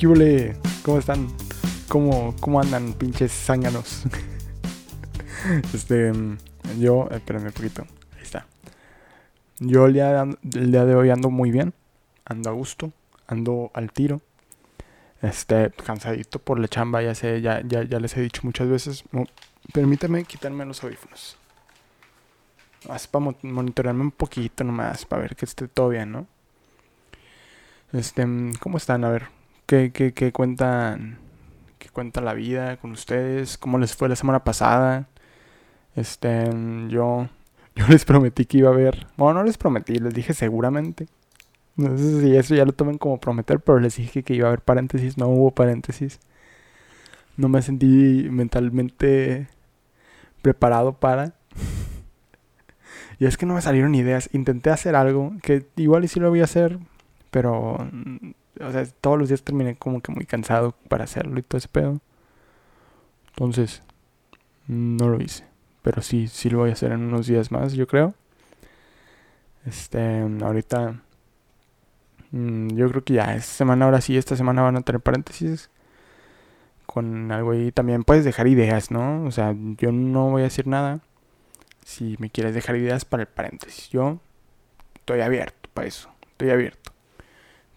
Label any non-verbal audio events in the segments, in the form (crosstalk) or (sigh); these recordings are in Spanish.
¿Qué ¿Cómo están? ¿Cómo, ¿Cómo andan, pinches zánganos? (laughs) este, yo, espérenme un poquito. Ahí está. Yo el día, el día de hoy ando muy bien. Ando a gusto. Ando al tiro. Este, cansadito por la chamba, ya sé, ya, ya, les he dicho muchas veces. No, permítame quitarme los audífonos. Más para monitorearme un poquito nomás, para ver que esté todo bien, ¿no? Este, ¿cómo están? A ver, ¿qué, cuentan? ¿Qué cuenta la vida con ustedes? ¿Cómo les fue la semana pasada? Este, yo, (laughs) yo les prometí que iba a ver. Bueno, no les prometí, les dije seguramente. No sé si eso ya lo tomen como prometer, pero les dije que iba a haber paréntesis. No hubo paréntesis. No me sentí mentalmente preparado para. Y es que no me salieron ideas. Intenté hacer algo que igual y sí lo voy a hacer, pero. O sea, todos los días terminé como que muy cansado para hacerlo y todo ese pedo. Entonces, no lo hice. Pero sí, sí lo voy a hacer en unos días más, yo creo. Este, ahorita. Mm, yo creo que ya esta semana, ahora sí, esta semana van a tener paréntesis. Con algo ahí también puedes dejar ideas, ¿no? O sea, yo no voy a decir nada si me quieres dejar ideas para el paréntesis. Yo estoy abierto para eso, estoy abierto.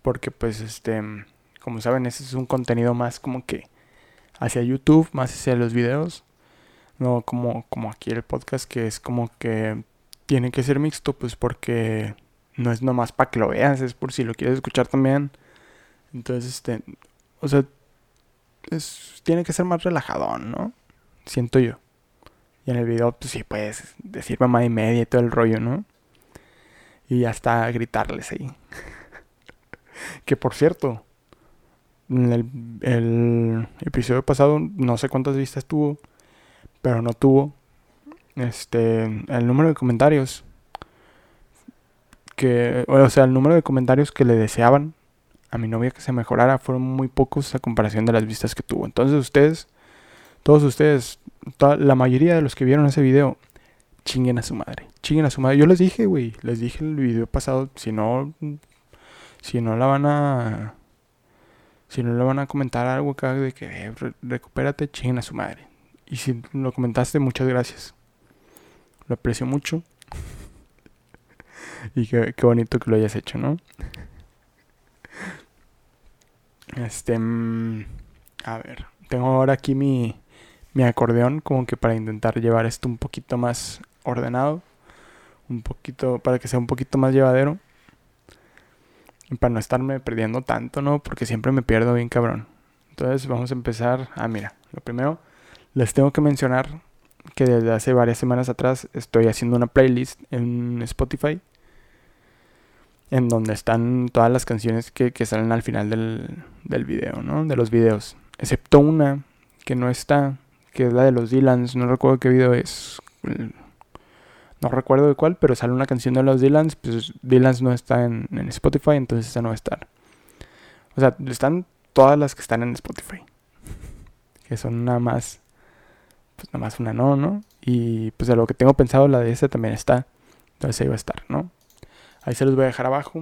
Porque pues este, como saben, ese es un contenido más como que hacia YouTube, más hacia los videos. No como, como aquí el podcast que es como que tiene que ser mixto, pues porque no es nomás para que lo veas, es por si lo quieres escuchar también. Entonces, este, o sea, tiene que ser más relajadón, ¿no? Siento yo. Y en el video, pues sí, puedes decir mamá y media y todo el rollo, ¿no? Y hasta gritarles ahí. (laughs) que por cierto, en el, el, episodio pasado no sé cuántas vistas tuvo, pero no tuvo este el número de comentarios que o sea, el número de comentarios que le deseaban a mi novia que se mejorara fueron muy pocos a comparación de las vistas que tuvo. Entonces, ustedes todos ustedes la mayoría de los que vieron ese video, chinguen a su madre. Chinguen a su madre. Yo les dije, güey, les dije el video pasado, si no, si no la van a, si no le van a comentar algo acá de que eh, recupérate, chinguen a su madre. Y si lo comentaste, muchas gracias. Lo aprecio mucho. (laughs) y qué, qué bonito que lo hayas hecho, ¿no? Este, mm, a ver, tengo ahora aquí mi mi acordeón como que para intentar llevar esto un poquito más ordenado, un poquito para que sea un poquito más llevadero para no estarme perdiendo tanto, ¿no? Porque siempre me pierdo bien cabrón. Entonces vamos a empezar. Ah, mira, lo primero les tengo que mencionar que desde hace varias semanas atrás estoy haciendo una playlist en Spotify en donde están todas las canciones que, salen al final del, del video, ¿no? De los videos. Excepto una que no está, que es la de los Dylans, no recuerdo qué video es. No recuerdo de cuál, pero sale una canción de los Dylans, pues Dylans no está en, Spotify, entonces esa no va a estar. O sea, están todas las que están en Spotify. Que son nada más, pues nada más una no, ¿no? Y pues de lo que tengo pensado, la de esa también está. Entonces ahí va a estar, ¿no? Ahí se los voy a dejar abajo.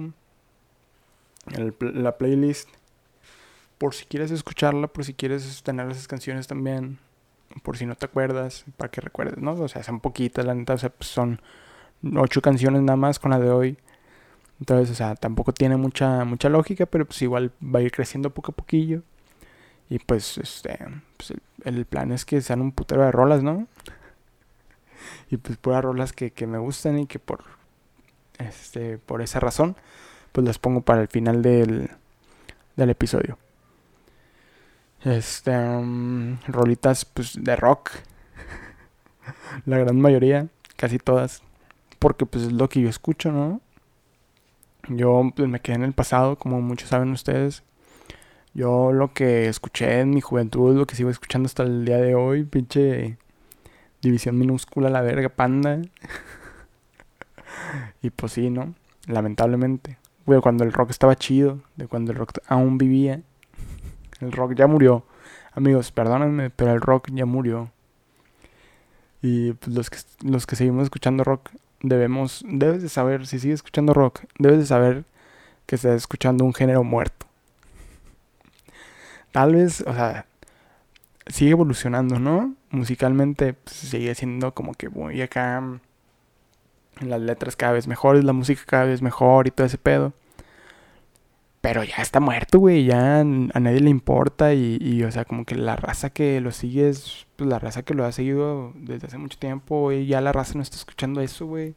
la playlist. Por si quieres escucharla, por si quieres tener esas canciones también por si no te acuerdas, para que recuerdes, ¿no? O sea, son poquitas, la neta, o sea, pues son ocho canciones nada más con la de hoy. Entonces, o sea, tampoco tiene mucha, mucha lógica, pero pues igual va a ir creciendo poco a poquillo. Y pues, este, pues el, plan es que sean un putero de rolas, ¿no? Y pues puras rolas que, que me gustan y que por, este, por esa razón, pues las pongo para el final del, del episodio. Este, um, rolitas pues de rock. (laughs) La gran mayoría, casi todas. Porque pues es lo que yo escucho, ¿no? Yo pues, me quedé en el pasado, como muchos saben ustedes. Yo lo que escuché en mi juventud, lo que sigo escuchando hasta el día de hoy, pinche división minúscula, la verga, panda. (laughs) y pues sí, ¿no? Lamentablemente. cuando el rock estaba chido, de cuando el rock aún vivía. El rock ya murió. Amigos, perdónenme, pero el rock ya murió. Y pues, los, que, los que seguimos escuchando rock, debemos, debes de saber, si sigues escuchando rock, debes de saber que estás escuchando un género muerto. tal vez, o sea, sigue evolucionando, ¿no? Musicalmente pues, sigue siendo como que voy acá las letras cada vez mejores, la música cada vez mejor y todo ese pedo. Pero ya está muerto, güey, ya a nadie le importa y, y, o sea, como que la raza que lo sigue es pues, la raza que lo ha seguido desde hace mucho tiempo, y ya la raza no está escuchando eso, güey.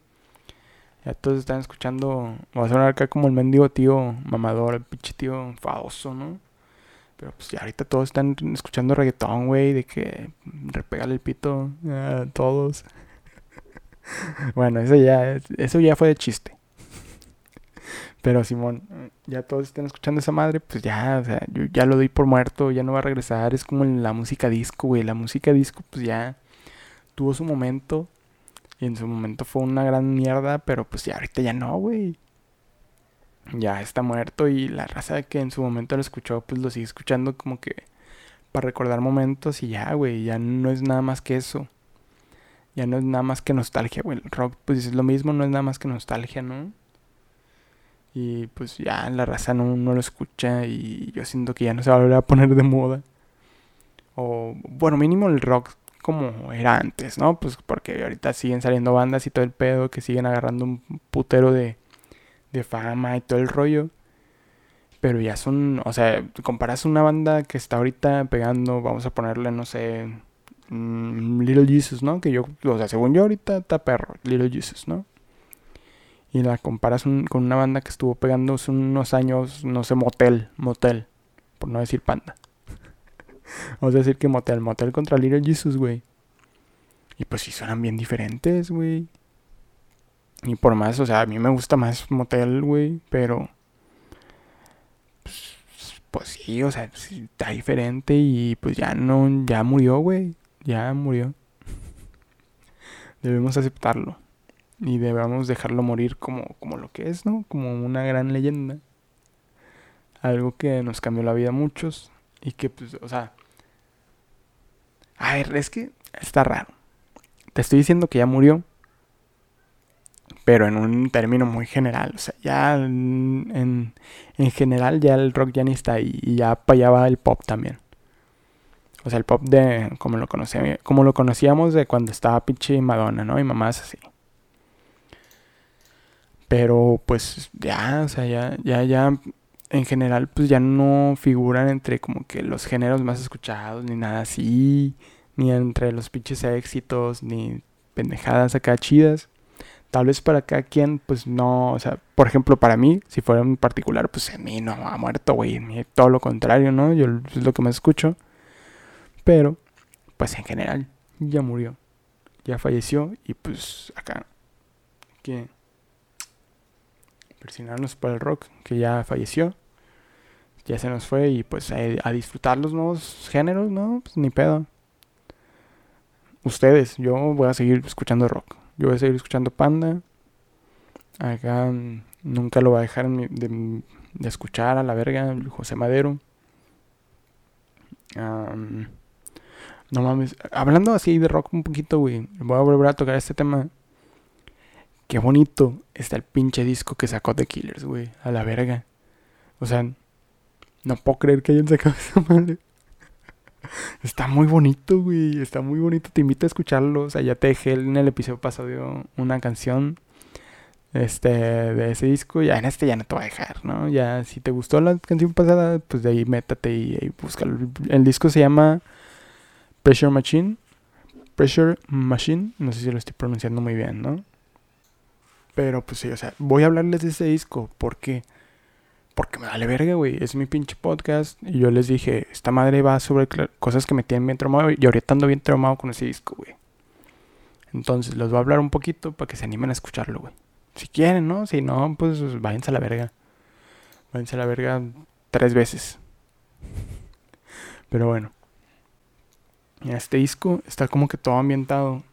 Ya todos están escuchando, va a sonar acá como el mendigo tío mamador, el pinche tío enfadoso, ¿no? Pero pues ya ahorita todos están escuchando reggaetón, güey, de que repegale el pito a todos. (laughs) bueno, eso ya, eso ya fue de chiste. Pero Simón, ya todos están escuchando esa madre, pues ya, o sea, yo ya lo doy por muerto, ya no va a regresar. Es como la música disco, güey. La música disco, pues ya tuvo su momento. Y en su momento fue una gran mierda, pero pues ya ahorita ya no, güey. Ya está muerto y la raza que en su momento lo escuchó, pues lo sigue escuchando como que para recordar momentos y ya, güey. Ya no es nada más que eso. Ya no es nada más que nostalgia, güey. El rock, pues es lo mismo, no es nada más que nostalgia, ¿no? Y pues ya la raza no, no lo escucha y yo siento que ya no se va a volver a poner de moda. O, bueno, mínimo el rock como era antes, ¿no? Pues porque ahorita siguen saliendo bandas y todo el pedo que siguen agarrando un putero de, de fama y todo el rollo. Pero ya son, o sea, comparas una banda que está ahorita pegando, vamos a ponerle, no sé, mm, Little Jesus, ¿no? Que yo, o sea, según yo ahorita está perro, Little Jesus, ¿no? Y la comparas con una banda que estuvo pegando hace unos años, no sé, Motel, Motel, por no decir Panda. (laughs) Vamos a decir que Motel, Motel contra Little Jesus, güey. Y pues sí suenan bien diferentes, güey. Y por más, o sea, a mí me gusta más Motel, güey, pero... Pues, sí, o sea, está diferente y pues ya no, ya murió, güey. Ya murió. (laughs) Debemos aceptarlo. Y debemos dejarlo morir como, como lo que es, ¿no? Como una gran leyenda. Algo que nos cambió la vida a muchos. Y que, pues, o sea... A ver, es que está raro. Te estoy diciendo que ya murió. Pero en un término muy general. O sea, ya en, en, general ya el rock ya ni está. Y ya para el pop también. O sea, el pop de como lo, conocíamos, como lo conocíamos de cuando estaba pinche Madonna, ¿no? Y mamás así. Pero pues ya, o sea, ya, ya, ya, en general pues ya no figuran entre como que los géneros más escuchados, ni nada así, ni entre los pinches éxitos, ni pendejadas acá chidas. Tal vez para cada quien, pues no, o sea, por ejemplo, para mí, si fuera en particular, pues en mí no ha muerto, güey, todo lo contrario, ¿no? Yo es lo que más escucho. Pero, pues en general, ya murió, ya falleció y pues acá, que persinarnos para el rock, que ya falleció. Ya se nos fue y pues a, disfrutar los nuevos géneros, ¿no? Pues ni pedo. Ustedes, yo voy a seguir escuchando rock. Yo voy a seguir escuchando Panda. Acá mm, nunca lo voy a dejar de, escuchar a la verga, José Madero. no mames. Hablando así de rock un poquito, güey. Voy a volver a tocar este tema. Qué bonito está el pinche disco que sacó The Killers, güey. A la verga. O sea, no puedo creer que hayan sacado (laughs) esa madre. Está muy bonito, güey. Está muy bonito. Te invito a escucharlo. O sea, ya te dejé en el episodio pasado una canción este, de ese disco. Ya en este ya no te voy a dejar, ¿no? Ya si te gustó la canción pasada, pues de ahí métate y, y búscalo. El disco se llama Pressure Machine. Pressure Machine. No sé si lo estoy pronunciando muy bien, ¿no? Pero pues sí, o sea, voy a hablarles de ese disco. ¿Por qué? Porque me vale verga, güey. Es mi pinche podcast. Y yo les dije, esta madre va sobre cosas que me tienen bien traumado. Y ahorita ando bien traumado con ese disco, güey. Entonces, les voy a hablar un poquito para que se animen a escucharlo, güey. Si quieren, ¿no? Si no, pues váyanse a la verga. Váyanse a la verga tres veces. Pero bueno. Este disco está como que todo ambientado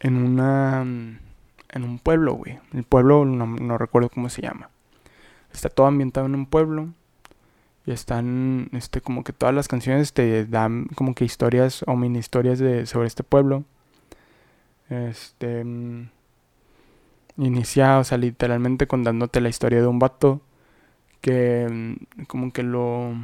en una en un pueblo, güey. El pueblo no, recuerdo cómo se llama. Está todo ambientado en un pueblo. Y están, este, como que todas las canciones te dan como que historias o mini historias de, sobre este pueblo. Este. Mm, inicia, o sea, literalmente contándote la historia de un vato que, mm, como que lo.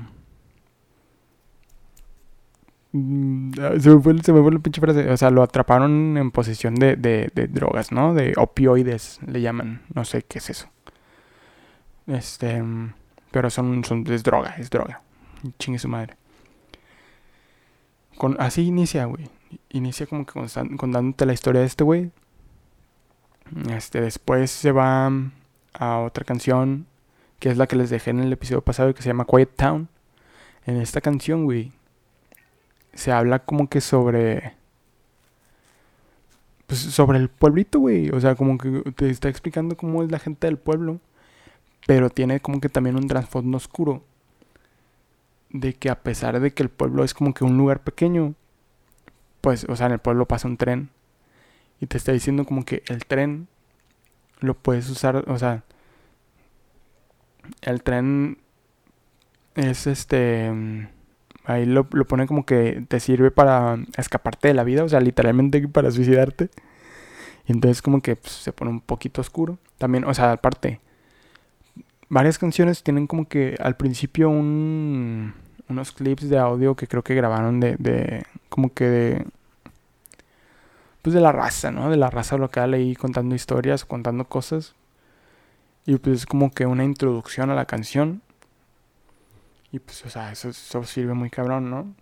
Mm, se me, fue, se me fue la pinche frase. O sea, lo atraparon en posesión de, de, de drogas, ¿no? De opioides, le llaman. No sé qué es eso. Este. Pero son, son es droga, es droga. Chingue su madre. Con, así inicia, güey. Inicia como que contándote la historia de este güey. Este, después se va a otra canción, que es la que les dejé en el episodio pasado, que se llama Quiet Town. En esta canción, güey, se habla como que sobre... Pues sobre el pueblito, güey. O sea, como que te está explicando cómo es la gente del pueblo. Pero tiene como que también un trasfondo oscuro. De que a pesar de que el pueblo es como que un lugar pequeño, pues, o sea, en el pueblo pasa un tren. Y te está diciendo como que el tren lo puedes usar, o sea, el tren es este Ahí lo, pone como que te sirve para escaparte de la vida, o sea, literalmente (laughs) para suicidarte. Y entonces como que pues, se pone un poquito oscuro. También, o sea, aparte, varias canciones tienen como que al principio un, unos clips de audio que creo que grabaron de, de como que pues de la raza, ¿no? De la raza local ahí contando historias, contando cosas. Y pues es como que una introducción a la canción. Y pues, o sea, eso, sirve muy cabrón, ¿no?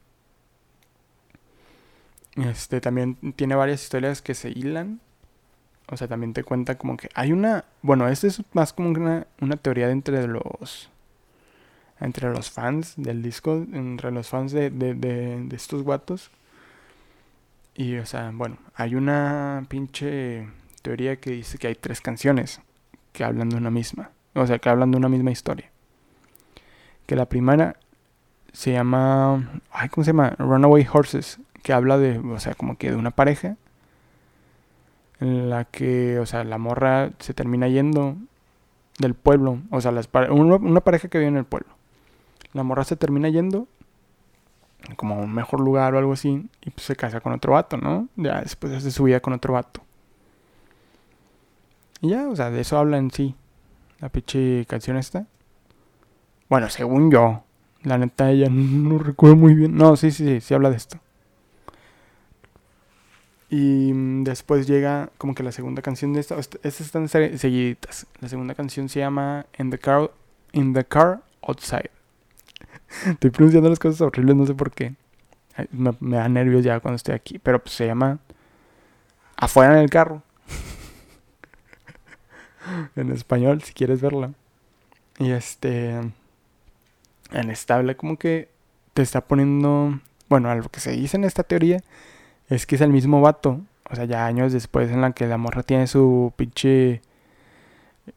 Este también tiene varias historias que se hilan. O sea, también te cuenta como que hay una. Bueno, este es más como una, una teoría entre los. Entre los fans del disco. Entre los fans de, de, de, de estos guatos. Y, o sea, bueno, hay una pinche teoría que dice que hay tres canciones que hablan de una misma. O sea, que hablan de una misma historia que la primera se llama, ay, ¿cómo se llama? Runaway Horses, que habla de, o sea, como que de una pareja en la que, o sea, la morra se termina yendo del pueblo, o sea, las, una, pareja que vive en el pueblo. La morra se termina yendo como a un mejor lugar o algo así y pues se casa con otro vato, ¿no? Ya después hace su vida con otro vato. Y ya, o sea, de eso habla en sí la pinche canción esta. Bueno, según yo. La neta, ella no recuerdo muy bien. No, sí, sí, sí, sí habla de esto. Y después llega como que la segunda canción de esta. Estas están seguiditas. La segunda canción se llama In the Car, In the car Outside. (laughs) estoy pronunciando las cosas horribles, no sé por qué. Me, me, da nervios ya cuando estoy aquí. Pero pues se llama Afuera en el carro. (laughs) en español, si quieres verla. Y este en estable, como que te está poniendo, bueno, algo que se dice en esta teoría es que es el mismo vato, o sea, ya años después en la que la morra tiene su pinche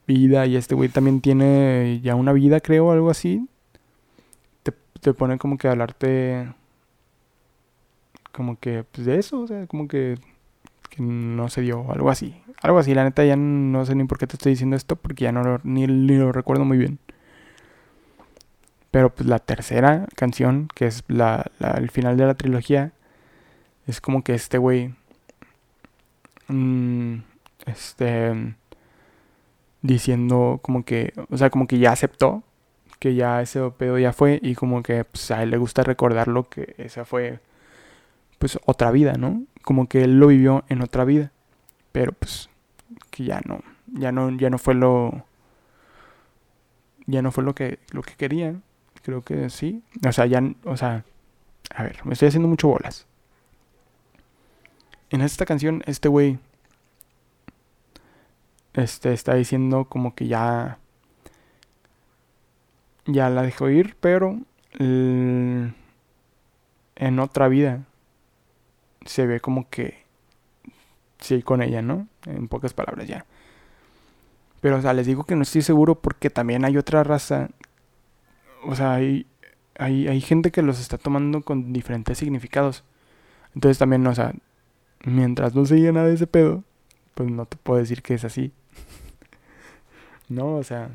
vida y este güey también tiene ya una vida, creo, algo así. Te, te pone como que hablarte como que pues de eso, o sea, como que, no se dio, algo así. Algo así, la neta ya no sé ni por qué te estoy diciendo esto porque ya no ni, ni lo recuerdo muy bien. Pero pues la tercera canción, que es la, el final de la trilogía, es como que este güey, mm, este, diciendo como que, o sea, como que ya aceptó que ya ese pedo ya fue y como que pues, a él le gusta recordarlo que esa fue pues otra vida, ¿no? Como que él lo vivió en otra vida, pero pues que ya no, ya no, ya no fue lo, ya no fue lo que, lo que quería Creo que sí. O sea, ya, o sea, a ver, me estoy haciendo mucho bolas. En esta canción, este güey este está diciendo como que ya ya la dejó ir, pero en otra vida se ve como que sí con ella, ¿no? En pocas palabras ya. Pero o sea, les digo que no estoy seguro porque también hay otra raza o sea, hay, hay, hay gente que los está tomando con diferentes significados. Entonces también, o sea, mientras no se nada de ese pedo, pues no te puedo decir que es así. (laughs) no, o sea,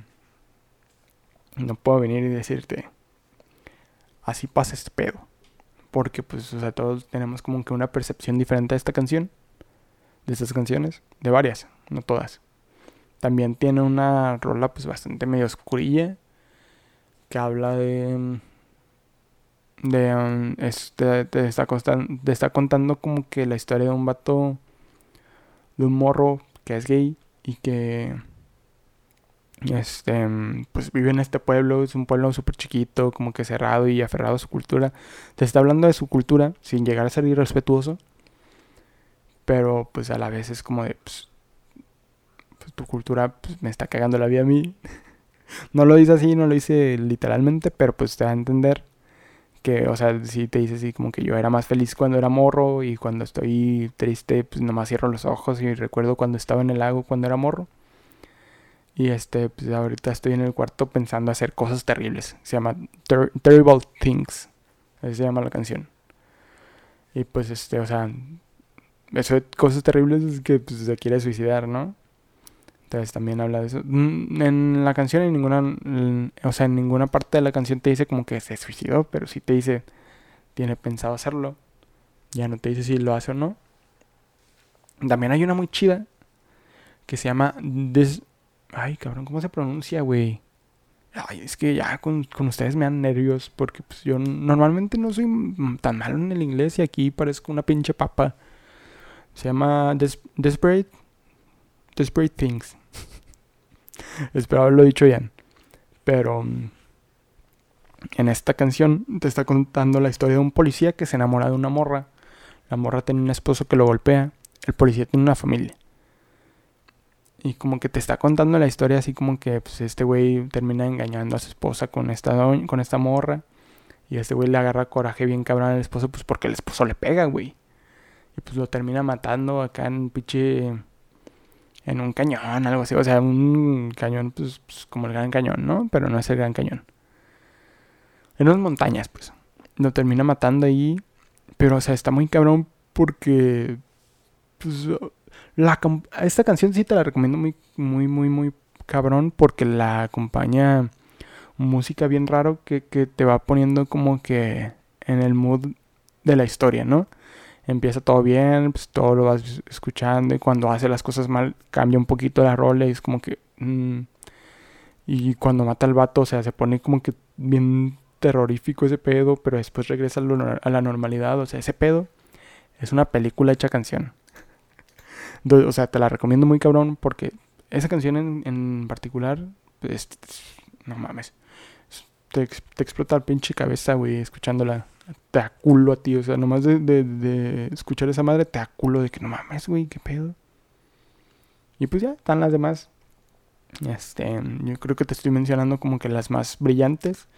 no puedo venir y decirte, así pasa este pedo. Porque, pues, o sea, todos tenemos como que una percepción diferente de esta canción, de estas canciones, de varias, no todas. También tiene una rola, pues, bastante medio oscurilla, que habla de... De, um, te, está te está contando como que la historia de un vato, de un morro que es gay y que este, pues vive en este pueblo, es un pueblo súper chiquito, como que cerrado y aferrado a su cultura. Te está hablando de su cultura sin llegar a ser irrespetuoso, pero pues a la vez es como de, pues, pues tu cultura pues, me está cagando la vida a mí. (laughs) no lo dice así, no lo dice literalmente, pero pues te da a entender que, o sea, si te dice así como que yo era más feliz cuando era morro y cuando estoy triste, pues nomás cierro los ojos y recuerdo cuando estaba en el lago cuando era morro. Y este, pues ahorita estoy en el cuarto pensando hacer cosas terribles. Se llama Terrible Things. Así se llama la canción. Y pues este, o sea, eso de cosas terribles es que pues, se quiere suicidar, ¿no? También habla de eso. Mm, en la canción en ninguna, o sea, en ninguna parte de la canción te dice como que se suicidó, pero sí te dice, tiene pensado hacerlo. Ya no te dice si lo hace o no. También hay una muy chida que se llama This Ay, cabrón, ¿cómo se pronuncia, güey? Ay, es que ya con, ustedes me dan nervios porque pues, yo normalmente no soy tan malo en el inglés y aquí parezco una pinche papa. Se llama Desperate Desperate Things. Espero haberlo dicho bien. Pero mm, en esta canción te está contando la historia de un policía que se enamora de una morra. La morra tiene un esposo que lo golpea. El policía tiene una familia. Y como que te está contando la historia así como que pues, este güey termina engañando a su esposa con esta, con esta morra. Y este güey le agarra coraje bien cabrón al esposo pues porque el esposo le pega, güey. Y pues lo termina matando acá en pinche... En un cañón, algo así. O sea, un cañón pues, pues, como el gran cañón, ¿no? Pero no es el gran cañón. En unas montañas, pues. Lo termina matando ahí. Pero, o sea, está muy cabrón porque... Pues la, esta canción sí te la recomiendo muy, muy, muy, muy cabrón porque la acompaña música bien raro que, que te va poniendo como que en el mood de la historia, ¿no? Empieza todo bien, pues todo lo vas escuchando y cuando hace las cosas mal cambia un poquito la rola y es como que... Mm, y cuando mata al vato, o sea, se pone como que bien terrorífico ese pedo, pero después regresa a la normalidad, o sea, ese pedo es una película hecha canción (laughs) o sea, te la recomiendo muy cabrón porque esa canción en, particular, pues, no mames. Te, explota la pinche cabeza, güey, escuchándola. Te aculo a ti, o sea, nomás de, escuchar esa madre, te aculo de que no mames, güey, qué pedo. Y pues ya, están las demás. Este, yo creo que te estoy mencionando como que las más brillantes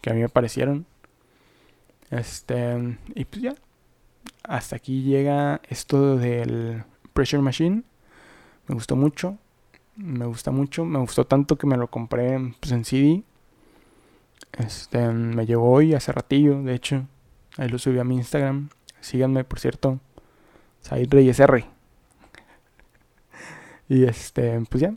que a mí me parecieron. Este, y pues ya. Hasta aquí llega esto del Pressure Machine. Me gustó mucho. Me gusta mucho. Me gustó tanto que me lo compré pues, en CD. Este, me llegó hoy, hace ratillo, de hecho. Ahí lo subí a mi Instagram. Síganme, por cierto. Said Reyes R. y este, pues ya.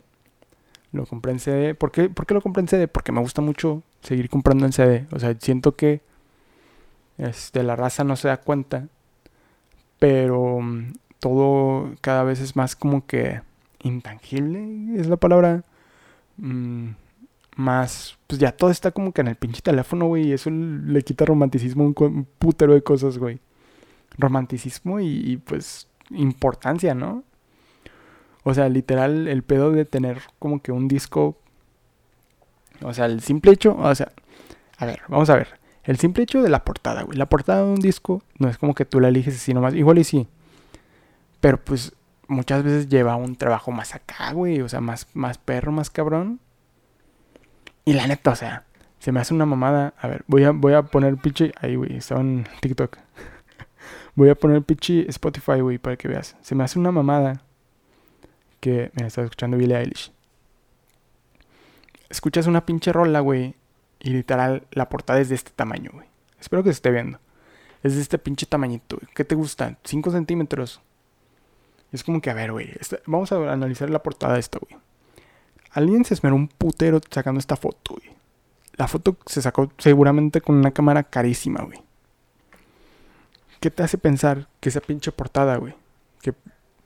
Lo compré en CD. ¿Por qué, ¿Por qué lo compré en CD? Porque me gusta mucho seguir comprando en CD. O sea, siento que este, la raza no se da cuenta. Pero todo cada vez es más como que intangible, es la palabra. Mm, más, pues ya todo está como que en el pinche teléfono, güey, y eso le quita romanticismo a un, putero de cosas, güey. Romanticismo y, y, pues importancia, ¿no? O sea, literal, el pedo de tener como que un disco. O sea, el simple hecho, o sea, a ver, vamos a ver. El simple hecho de la portada, güey. La portada de un disco no es como que tú la eliges así nomás. Igual y sí. Pero pues muchas veces lleva un trabajo más acá, güey. O sea, más, más perro, más cabrón. Y la neta, o sea, se me hace una mamada. A ver, voy a, voy a poner pinche. Ahí, güey, está en TikTok. (laughs) voy a poner pinche Spotify, güey, para que veas. Se me hace una mamada. Que. me está escuchando Billie Eilish. Escuchas una pinche rola, güey. Y literal, la portada es de este tamaño, güey. Espero que se esté viendo. Es de este pinche tamañito, güey. ¿Qué te gusta? ¿5 centímetros? Es como que, a ver, güey, vamos a analizar la portada de esta, güey. Alguien se esmeró un putero sacando esta foto, güey. La foto se sacó seguramente con una cámara carísima, güey. ¿Qué te hace pensar que esa pinche portada, güey? Que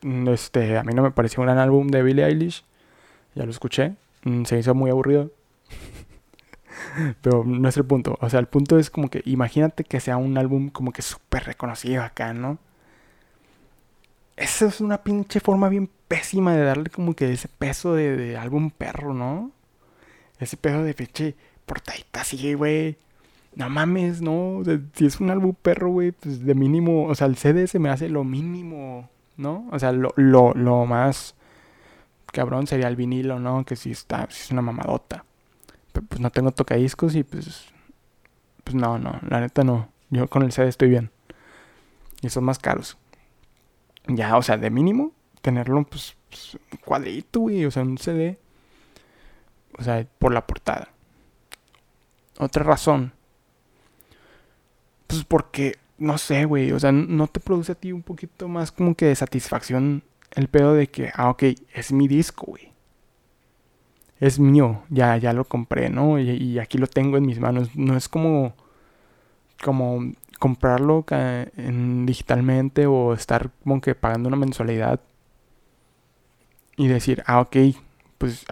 mm, este, a mí no me pareció un gran álbum de Billie Eilish. Ya lo escuché. Mm, se hizo muy aburrido. (laughs) Pero no es el punto. O sea, el punto es como que imagínate que sea un álbum como que súper reconocido acá, ¿no? Esa es una pinche forma bien pésima de darle como que ese peso de, de álbum perro, ¿no? Ese peso de pinche portadita así, güey. No mames, no. si es un álbum perro, güey, pues de mínimo. O sea, el CD se me hace lo mínimo, ¿no? O sea, lo, lo, lo más cabrón sería el vinilo, ¿no? Que si está, si es una mamadota. Pero pues no tengo tocadiscos y pues. Pues no, no, la neta no. Yo con el CD estoy bien. Y son más caros. Ya, o sea, de mínimo, tenerlo, pues, pues un cuadrito, güey, o sea, un CD. O sea, por la portada. Otra razón. Pues porque, no sé, güey, o sea, no te produce a ti un poquito más como que de satisfacción el pedo de que, ah, ok, es mi disco, güey. Es mío, ya, ya lo compré, ¿no? Y, y, aquí lo tengo en mis manos. No es como, como comprarlo en, digitalmente o estar como que pagando una mensualidad y decir, ah, ok, pues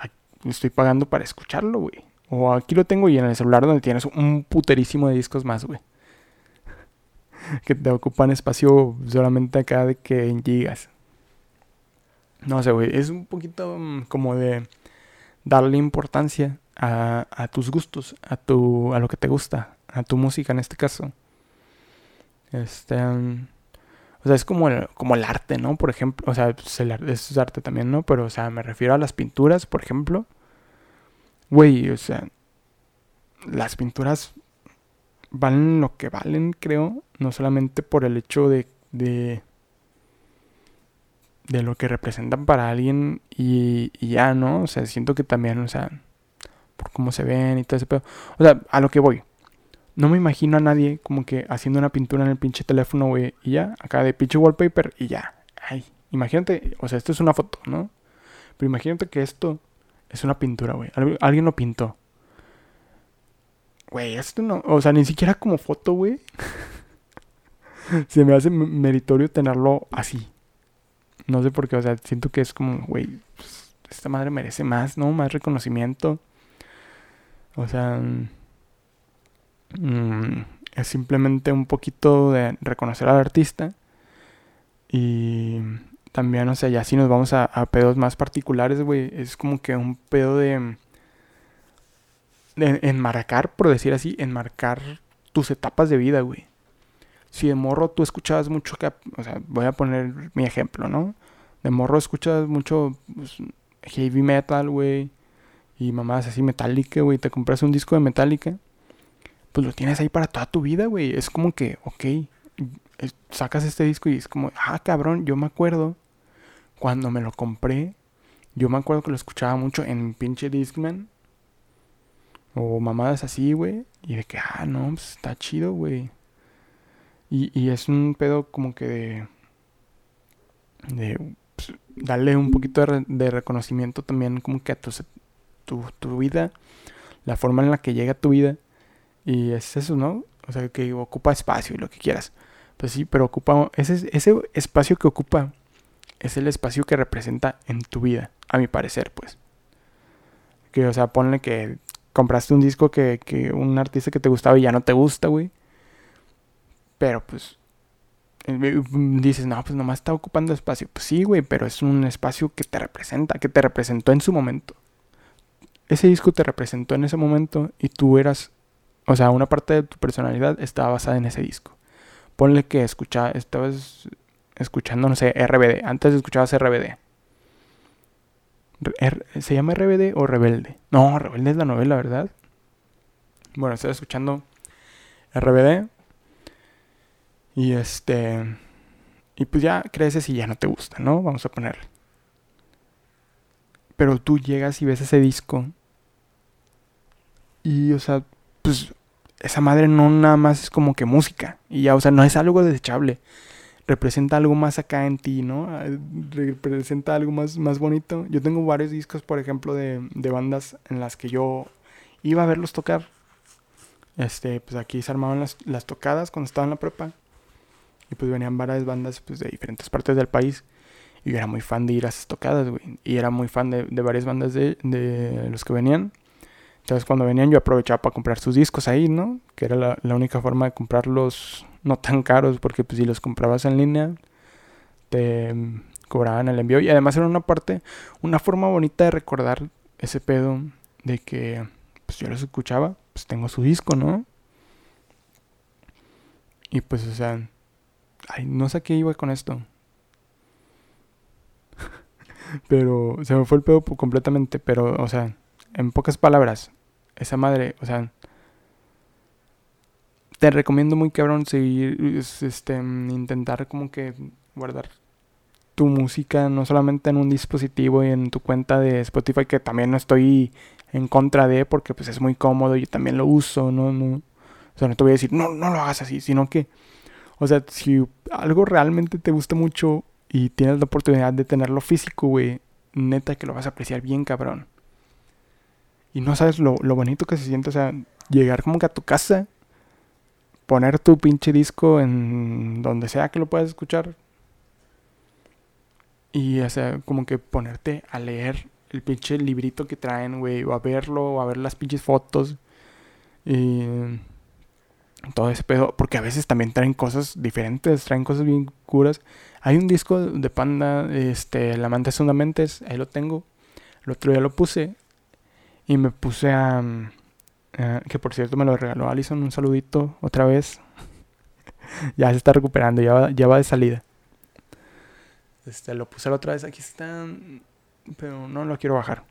estoy pagando para escucharlo, güey. O aquí lo tengo y en el celular donde tienes un puterísimo de discos más, güey. (laughs) que te ocupan espacio solamente acá de que en gigas. No sé, güey. Es un poquito mm, como de darle importancia a, a, tus gustos, a, tu, a lo que te gusta, a tu música en este caso. Este. O sea, es como el, como el arte, ¿no? Por ejemplo. O sea, pues es arte también, ¿no? Pero, o sea, me refiero a las pinturas, por ejemplo. Güey, o sea. Las pinturas valen lo que valen, creo. No solamente por el hecho de, de de lo que representan para alguien y, ya, ¿no? O sea, siento que también, o sea, por cómo se ven y todo ese pedo. O sea, a lo que voy. No me imagino a nadie como que haciendo una pintura en el pinche teléfono, güey, y ya, acá de pinche wallpaper y ya. Ay, imagínate, o sea, esto es una foto, ¿no? Pero imagínate que esto es una pintura, güey. Alguien lo pintó. Güey, esto no, o sea, ni siquiera como foto, güey. (laughs) Se me hace meritorio tenerlo así. No sé por qué, o sea, siento que es como, güey, pues, esta madre merece más, ¿no? Más reconocimiento. O sea, mm, es simplemente un poquito de reconocer al artista. Y también, o sea, ya si nos vamos a, pedos más particulares, güey, es como que un pedo de, enmarcar, por decir así, enmarcar tus etapas de vida, güey si de morro tú escuchabas mucho, o sea, voy a poner mi ejemplo, ¿no? De morro escuchas mucho pues, heavy metal, güey, y mamás así metálica, güey, te compras un disco de metálica, pues lo tienes ahí para toda tu vida, güey. Es como que, ok, sacas este disco y es como, ah, cabrón, yo me acuerdo cuando me lo compré, yo me acuerdo que lo escuchaba mucho en pinche Discman. O mamadas así, güey. Y de que, ah, no, pues está chido, güey. Y, y es un pedo como que de, de pues, darle un poquito de, reconocimiento también como que a tu, tu, tu, vida, la forma en la que llega tu vida. Y es eso, ¿no? O sea, que ocupa espacio y lo que quieras. Pues sí, pero ocupa, ese, ese espacio que ocupa es el espacio que representa en tu vida, a mi parecer, pues. Que, o sea, ponle que compraste un disco que, que un artista que te gustaba y ya no te gusta, güey. Pero pues eh, dices, no, pues nomás está ocupando espacio. Pues sí, güey, pero es un espacio que te representa, que te representó en su momento. Ese disco te representó en ese momento y tú eras, o sea, una parte de tu personalidad estaba basada en ese disco. Ponle que escucha, estabas escuchando, no sé, RBD. Antes escuchabas RBD. ¿Se llama RBD o Rebelde? No, Rebelde es la novela, ¿verdad? Bueno, estaba escuchando RBD y este. Y pues ya creces y ya no te gusta, ¿no? Vamos a ponerle. Pero tú llegas y ves ese disco. Y, o sea, pues esa madre no nada más es como que música. Y ya, o sea, no es algo desechable. Representa algo más acá en ti, ¿no? Ah, representa algo más, más bonito. Yo tengo varios discos, por ejemplo, de, de bandas en las que yo iba a verlos tocar. Este, pues aquí se armaban las, las tocadas cuando estaba en la prepa. Y pues venían varias bandas pues, de diferentes partes del país. Y yo era muy fan de ir a esas tocadas, güey. Y era muy fan de, de varias bandas de, de, los que venían. Entonces cuando venían yo aprovechaba para comprar sus discos ahí, ¿no? Que era la, única forma de comprarlos no tan caros, porque pues si los comprabas en línea, te cobraban el envío. Y además era una parte, una forma bonita de recordar ese pedo de que pues yo los escuchaba, pues tengo su disco, ¿no? Y pues, o sea, ay, no sé qué iba con esto. (laughs) pero se me fue el pedo completamente, pero, o sea, en pocas palabras, esa madre, o sea, te recomiendo muy cabrón seguir, este, intentar como que guardar tu música no solamente en un dispositivo y en tu cuenta de Spotify, que también no estoy en contra de, porque pues es muy cómodo, y también lo uso, no, no, o sea, no te voy a decir, no, no lo hagas así, sino que, o sea, si algo realmente te gusta mucho y tienes la oportunidad de tenerlo físico, güey, neta que lo vas a apreciar bien, cabrón. Y no sabes lo, lo bonito que se siente, o sea, llegar como que a tu casa, poner tu pinche disco en donde sea que lo puedas escuchar, y, o sea, como que ponerte a leer el pinche librito que traen, güey, o a verlo, o a ver las pinches fotos. Y todo ese pedo, porque a veces también traen cosas diferentes, traen cosas bien curas. Hay un disco de Panda, este, La Manta Fundamentes, ahí lo tengo. El otro día lo puse y me puse a... que por cierto me lo regaló Alison, un saludito otra vez. (laughs) ya se está recuperando, ya ya va de salida. Este, lo puse la otra vez, aquí está, pero no lo quiero bajar.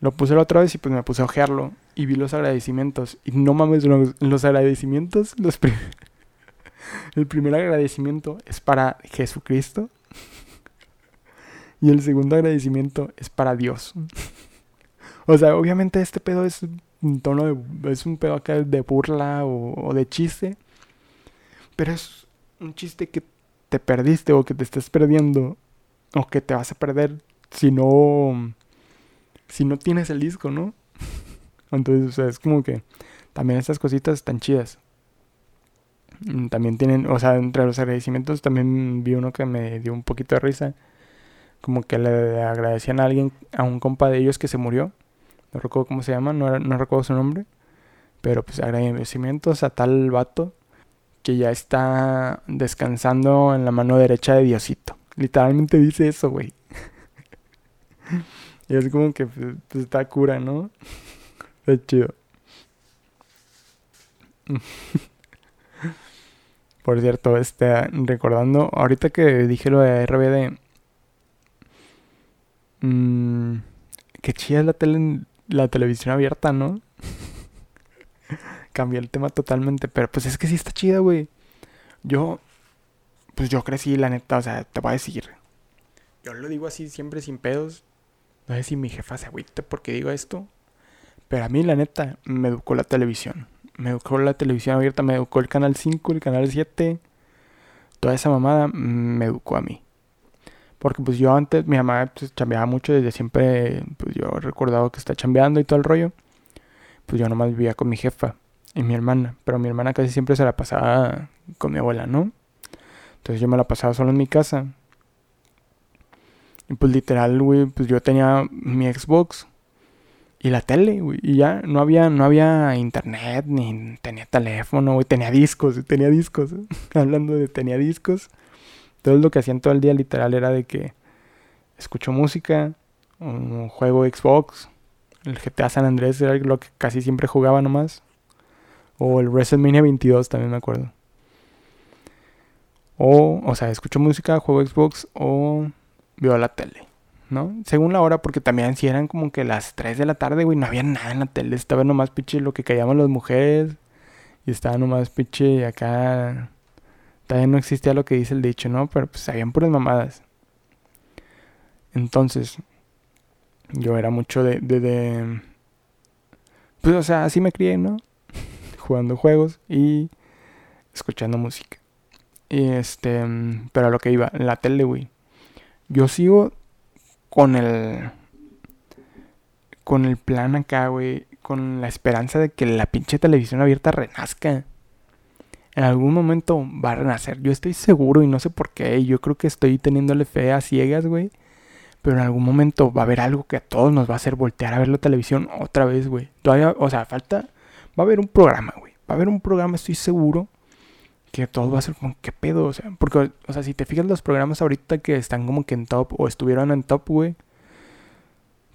Lo puse la otra vez y pues me puse a ojearlo y vi los agradecimientos. Y no mames, los, agradecimientos, los (laughs) el primer agradecimiento es para Jesucristo. (laughs) Y el segundo agradecimiento es para Dios. O sea, obviamente este pedo es un tono de, es un pedo acá de burla o, de chiste. Pero es un chiste que te perdiste o que te estés perdiendo o que te vas a perder si no si no tienes el disco, ¿no? (laughs) Entonces, o sea, es como que también estas cositas están chidas. Mm, también tienen, o sea, entre los agradecimientos también vi uno que me dio un poquito de risa. Como que le agradecían a alguien, a un compa de ellos que se murió. No recuerdo cómo se llama, no, no recuerdo su nombre. Pero pues agradecimientos a tal vato que ya está descansando en la mano derecha de Diosito. Literalmente dice eso, güey. (laughs) y es como que pues, pues está cura, ¿no? (laughs) Está chido. (laughs) Por cierto, este, recordando, ahorita que dije lo de RBD, mmm, qué chida es la, tele, la televisión abierta, ¿no? cambié el tema totalmente, pero pues es que sí está chida, güey. Yo, pues yo crecí, la neta, o sea, te voy a decir. Yo lo digo así siempre sin pedos. No sé si mi jefa se agüite porque digo esto. Pero a mí, la neta, me educó la televisión. Me educó la televisión abierta, me educó el canal 5, el canal 7. Toda esa mamada me educó a mí. Porque pues yo antes, mi mamá pues, chambeaba mucho desde siempre. Pues yo recordaba que está chambeando y todo el rollo. Pues yo nomás vivía con mi jefa y mi hermana. Pero mi hermana casi siempre se la pasaba con mi abuela, ¿no? Entonces yo me la pasaba solo en mi casa. Y pues literal, güey, pues yo tenía mi Xbox y la tele, güey. Y ya no había, no había internet, ni tenía teléfono, güey. Tenía discos, tenía discos. (laughs) Hablando de tenía discos. Todo lo que hacían todo el día literal era de que escucho música, un juego Xbox, el GTA San Andrés era lo que casi siempre jugaba nomás. O el WrestleMania 22 también me acuerdo. O, o sea, escucho música, juego Xbox o veo la tele, ¿no? Según la hora, porque también si eran como que las 3 de la tarde, güey, no había nada en la tele. Estaba nomás pinche lo que callamos las mujeres. Y estaba nomás pinche acá. Todavía no existía lo que dice el dicho, ¿no? Pero pues habían puras mamadas. Entonces, yo era mucho de, de, de... Pues, o sea, así me crié, ¿no? (laughs) jugando juegos y escuchando música. Y este, pero a lo que iba, la tele, güey. Yo sigo con el con el plan acá, güey, con la esperanza de que la pinche televisión abierta renazca. En algún momento va a renacer. Yo estoy seguro y no sé por qué. Yo creo que estoy teniéndole fe a ciegas, güey. Pero en algún momento va a haber algo que a todos nos va a hacer voltear a ver la televisión otra vez, güey. O sea, falta. Va a haber un programa, güey. Va a haber un programa, estoy seguro. Que todo va a ser como, ¿qué pedo? O sea, porque, o sea, si te fijas los programas ahorita que están como que en top o estuvieron en top, güey.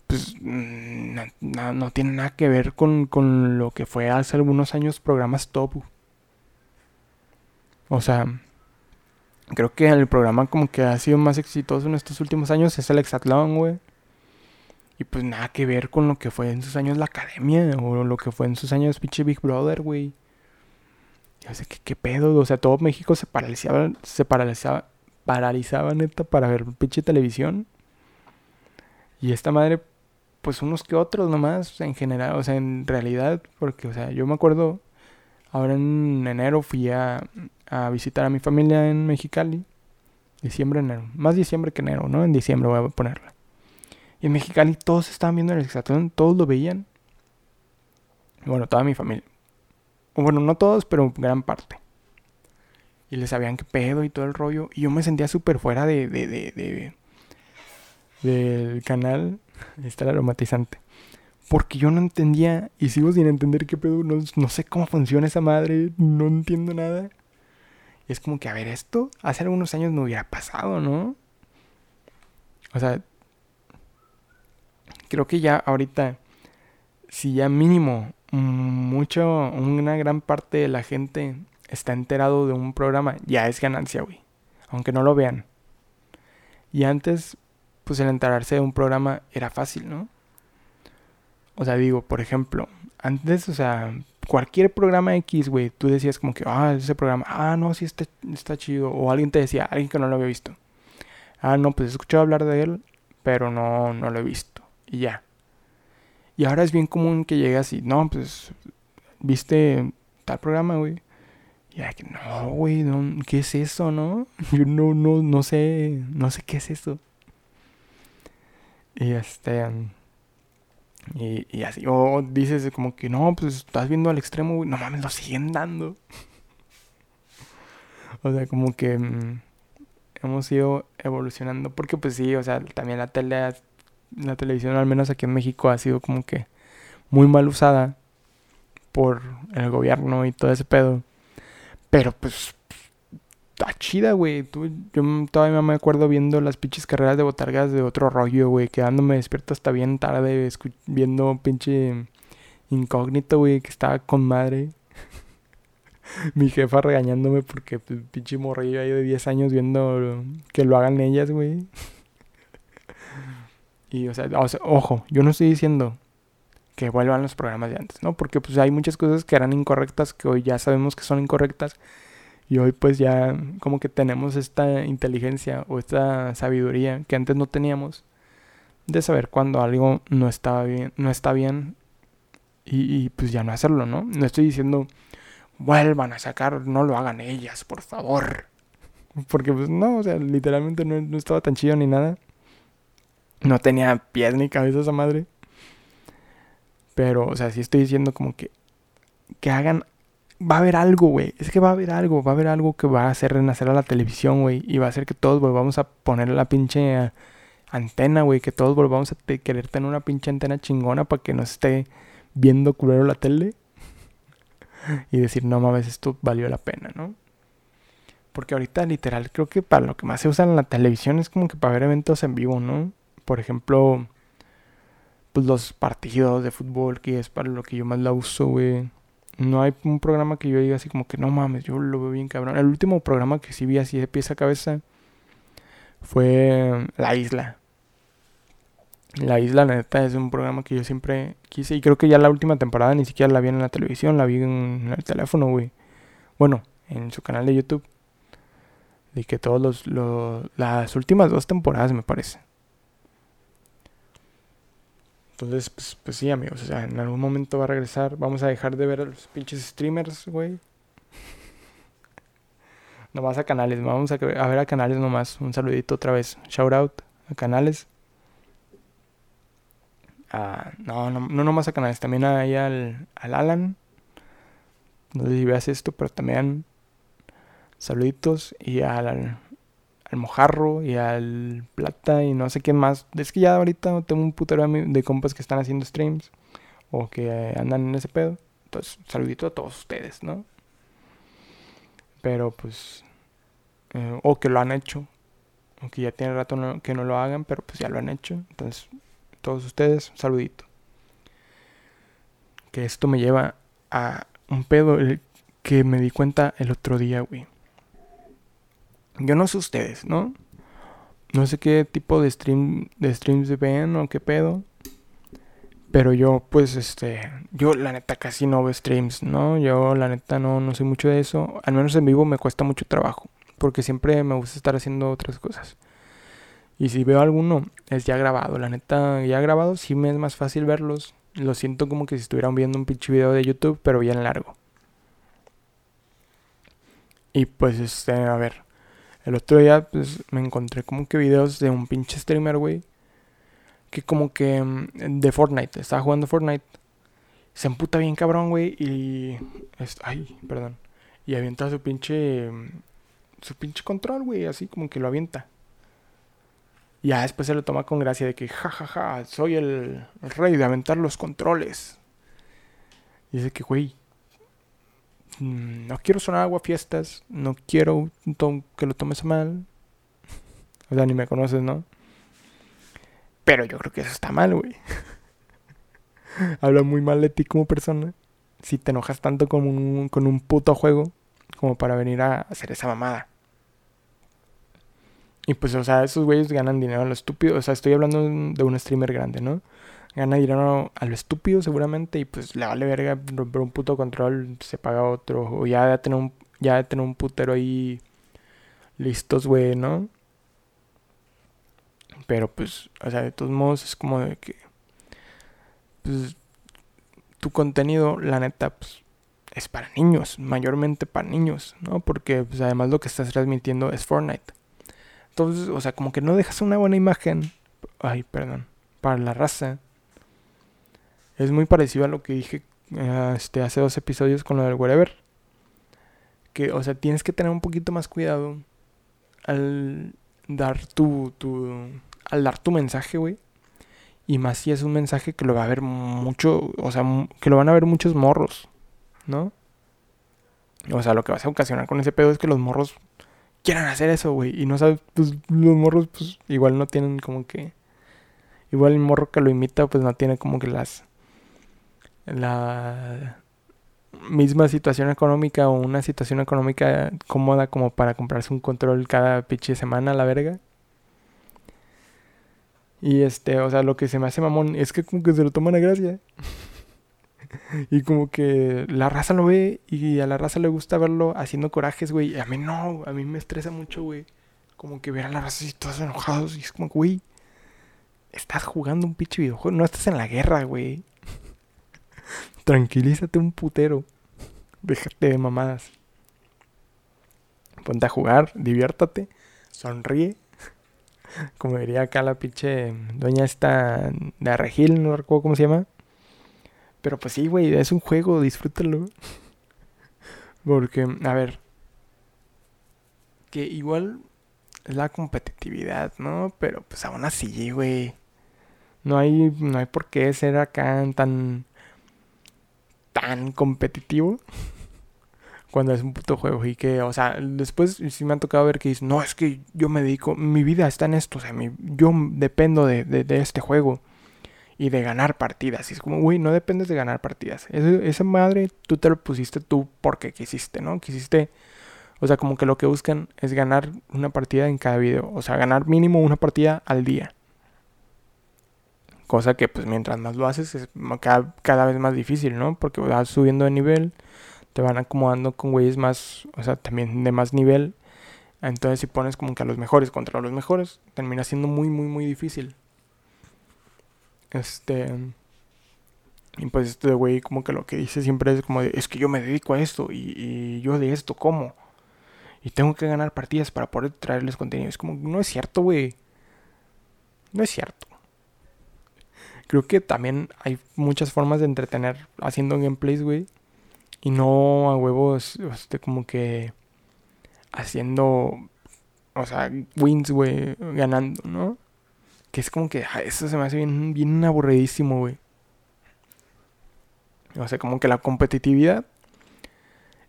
Pues mm, no, no, tiene nada que ver con, con lo que fue hace algunos años programas top. O sea, creo que el programa como que ha sido más exitoso en estos últimos años es el Exatlón, güey. Y pues nada que ver con lo que fue en sus años la academia o lo que fue en sus años pinche Big Brother, güey. Yo sé que qué pedo, o sea, todo México se paralizaba, se paralizaba, paralizaba neta para ver pinche televisión. Y esta madre, pues unos que otros nomás, en general, o sea, en realidad, porque, o sea, yo me acuerdo, ahora en enero fui a, a visitar a mi familia en Mexicali. Diciembre, enero. Más diciembre que enero, ¿no? En diciembre voy a ponerla. Y en Mexicali todos estaban viendo el exatlón, todos lo veían. Bueno, toda mi familia. Bueno, no todos, pero gran parte. Y les sabían qué pedo y todo el rollo. Y yo me sentía súper fuera de, de, de, de, del canal. Está el aromatizante. Porque yo no entendía y sigo sin entender qué pedo. No, no sé cómo funciona esa madre. No entiendo nada es como que, a ver, esto hace algunos años no hubiera pasado, ¿no? O sea, creo que ya ahorita, si ya mínimo, mucho, una gran parte de la gente está enterado de un programa, ya es ganancia, güey. Aunque no lo vean. Y antes, pues el enterarse de un programa era fácil, ¿no? O sea, digo, por ejemplo, antes, o sea, cualquier programa X, güey, tú decías como que, ah, ese programa, ah, no, sí está, está chido. O alguien te decía, alguien que no lo había visto. Ah, no, pues he escuchado hablar de él, pero no, no lo he visto. Y ya. Y ahora es bien común que llegas y, no, pues, viste tal programa, güey. Y que, no, güey, no, ¿qué es eso, no? (laughs) Yo no, no, no sé, no sé qué es eso. Y este... Y, así, o dices como que no, pues estás viendo al extremo, no mames, lo siguen dando. (laughs) o sea, como que mm, hemos ido evolucionando, porque pues sí, o sea, también la tele, la televisión, al menos aquí en México, ha sido como que muy mal usada por el gobierno y todo ese pedo. Pero pues está chida, güey. Yo todavía me acuerdo viendo las pinches carreras de botargas de otro rollo, güey. Quedándome despierto hasta bien tarde, viendo pinche incógnito, güey, que estaba con madre. (laughs) Mi jefa regañándome porque pues, pinche morrillo ahí de 10 años viendo que lo hagan ellas, güey. (laughs) y, o sea, ojo, yo no estoy diciendo que vuelvan los programas de antes, ¿no? Porque pues hay muchas cosas que eran incorrectas que hoy ya sabemos que son incorrectas y hoy pues ya como que tenemos esta inteligencia o esta sabiduría que antes no teníamos de saber cuando algo no estaba bien, no está bien y, pues ya no hacerlo, ¿no? No estoy diciendo vuelvan a sacar, no lo hagan ellas, por favor. (laughs) Porque pues no, o sea, literalmente no, no estaba tan chido ni nada. No tenía pies ni cabeza esa madre. Pero, o sea, sí estoy diciendo como que que hagan va a haber algo, güey. Es que va a haber algo, va a haber algo que va a hacer renacer a la televisión, güey. Y va a hacer que todos volvamos a poner la pinche eh, antena, güey. Que todos volvamos a querer tener una pinche antena chingona para que nos esté viendo culero la tele. (laughs) y decir, no mames, esto valió la pena, ¿no? Porque ahorita, literal, creo que para lo que más se usa en la televisión es como que para ver eventos en vivo, ¿no? Por ejemplo, pues los partidos de fútbol, que es para lo que yo más la uso, güey no hay un programa que yo diga así como que no mames, yo lo veo bien cabrón. El último programa que sí vi así de pieza a cabeza fue La Isla. La Isla, la neta, es un programa que yo siempre quise. Y creo que ya la última temporada ni siquiera la vi en la televisión, la vi en el teléfono, güey. Bueno, en su canal de YouTube. Y que todos los, los las últimas dos temporadas, me parece. Entonces, pues, pues, sí, amigos. O sea, en algún momento va a regresar. Vamos a dejar de ver a los pinches streamers, güey. (laughs) nomás a canales. Vamos a, ver a canales nomás. Un saludito otra vez. Shout out a canales. Ah, no, no, no nomás a canales. También ahí al, al Alan. No sé si veas esto, pero también saluditos. Y al, al Mojarro y al Plata y no sé quién más. Es que ya ahorita tengo un putero de compas que están haciendo streams o que andan en ese pedo. Entonces, saludito a todos ustedes, ¿no? Pero pues, eh, o que lo han hecho, o que ya tiene rato que no lo hagan, pero pues ya lo han hecho. Entonces, todos ustedes, saludito. Que esto me lleva a un pedo que me di cuenta el otro día, güey. Yo no sé ustedes, ¿no? No sé qué tipo de stream de streams ven o qué pedo. Pero yo, pues, este, yo la neta casi no veo streams, ¿no? Yo la neta no, no sé mucho de eso. Al menos en vivo me cuesta mucho trabajo. Porque siempre me gusta estar haciendo otras cosas. Y si veo alguno, es ya grabado. La neta, ya grabado sí me es más fácil verlos. Lo siento como que si estuvieran viendo un pinche video de YouTube, pero bien largo. Y pues, este, a ver. El otro día, pues, me encontré como que videos de un pinche streamer, güey. Que como que mm, de Fortnite. Estaba jugando Fortnite. Se emputa bien cabrón, güey. Y... ay, perdón. Y avienta su pinche... Mm, su pinche control, güey. Así como que lo avienta. Y ya después se lo toma con gracia de que, jajaja, ja, ja, soy el rey de aventar los controles. Y dice que, güey, no quiero sonar agua fiestas, no quiero que lo tomes mal. O sea, ni me conoces, ¿no? Pero yo creo que eso está mal, güey. (laughs) Habla muy mal de ti como persona. Si te enojas tanto con un, con un puto juego como para venir a hacer esa mamada. Y pues, o sea, esos güeyes ganan dinero a lo estúpido. O sea, estoy hablando de un streamer grande, ¿no? Gana dinero a lo estúpido seguramente y pues le vale verga romper un puto control, se paga otro. O ya de tener un, ya tener un putero ahí listos, güey, ¿no? Pero pues, o sea, de todos modos es como de que, pues, tu contenido, la neta, pues, es para niños, mayormente para niños, ¿no? Porque, pues, además lo que estás transmitiendo es Fortnite. Entonces, o sea, como que no dejas una buena imagen, ay, perdón, para la raza es muy parecido a lo que dije eh, este, hace dos episodios con lo del wherever. Que, o sea, tienes que tener un poquito más cuidado al dar tu, tu al dar tu mensaje, güey. Y más si es un mensaje que lo va a ver mucho, o sea, que lo van a ver muchos morros, ¿no? O sea, lo que vas a ocasionar con ese pedo es que los morros quieran hacer eso, güey. Y no sabes, pues los morros, pues igual no tienen como que. Igual el morro que lo imita, pues no tiene como que las la misma situación económica o una situación económica cómoda como para comprarse un control cada pinche semana a la verga. Y este, o sea, lo que se me hace mamón es que como que se lo toman a gracia. (laughs) y como que la raza lo ve y a la raza le gusta verlo haciendo corajes, güey. A mí no, a mí me estresa mucho, güey. Como que ver a la raza así todos enojados y es como, güey, estás jugando un pinche videojuego, no estás en la guerra, güey. Tranquilízate un putero. Déjate de mamadas. Ponte a jugar, diviértate, sonríe. (laughs) Como diría acá la pinche doña esta de Arregil, no recuerdo cómo se llama. Pero pues sí, güey, es un juego, disfrútalo. (laughs) Porque, a ver, que igual es la competitividad, ¿no? Pero pues aún así, güey. No hay, no hay por qué ser acá tan tan competitivo cuando es un puto juego y que, o sea, después sí me ha tocado ver que dice no, es que yo me dedico, mi vida está en esto, o sea, yo dependo de, de, este juego y de ganar partidas. Y es como, güey, no dependes de ganar partidas. esa madre tú te lo pusiste tú porque quisiste, ¿no? Quisiste, o sea, como que lo que buscan es ganar una partida en cada video, o sea, ganar mínimo una partida al día. Cosa que pues mientras más lo haces es cada, cada vez más difícil, ¿no? Porque vas subiendo de nivel, te van acomodando con güeyes más, o sea, también de más nivel. Entonces si pones como que a los mejores contra los mejores, termina siendo muy, muy, muy difícil. Este... Y pues este güey como que lo que dice siempre es como de, es que yo me dedico a esto y, y yo de esto como. Y tengo que ganar partidas para poder traerles contenido. Es como, no es cierto, güey. No es cierto. Creo que también hay muchas formas de entretener haciendo gameplays, güey. Y no a huevos, este, como que haciendo o sea, wins, güey, ganando, ¿no? Que es como que eso se me hace bien, bien aburridísimo, güey. O sea, como que la competitividad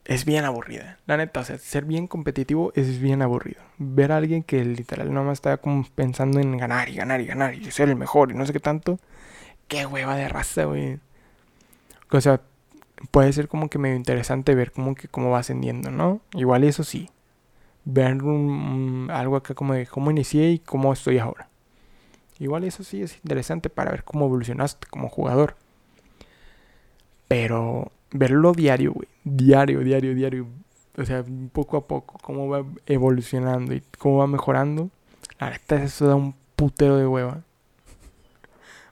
es bien aburrida. La neta, o sea, ser bien competitivo es bien aburrido. Ver a alguien que literal nomás está como pensando en ganar y ganar y ganar y ser el mejor y no sé qué tanto. Qué hueva de raza, güey. O sea, puede ser como que medio interesante ver como que cómo va ascendiendo, ¿no? Igual eso sí. Ver algo acá como de cómo inicié y cómo estoy ahora. Igual eso sí es interesante para ver cómo evolucionaste como jugador. Pero verlo diario, güey. Diario, diario, diario. O sea, poco a poco, cómo va evolucionando y cómo va mejorando. La verdad, eso da un putero de hueva.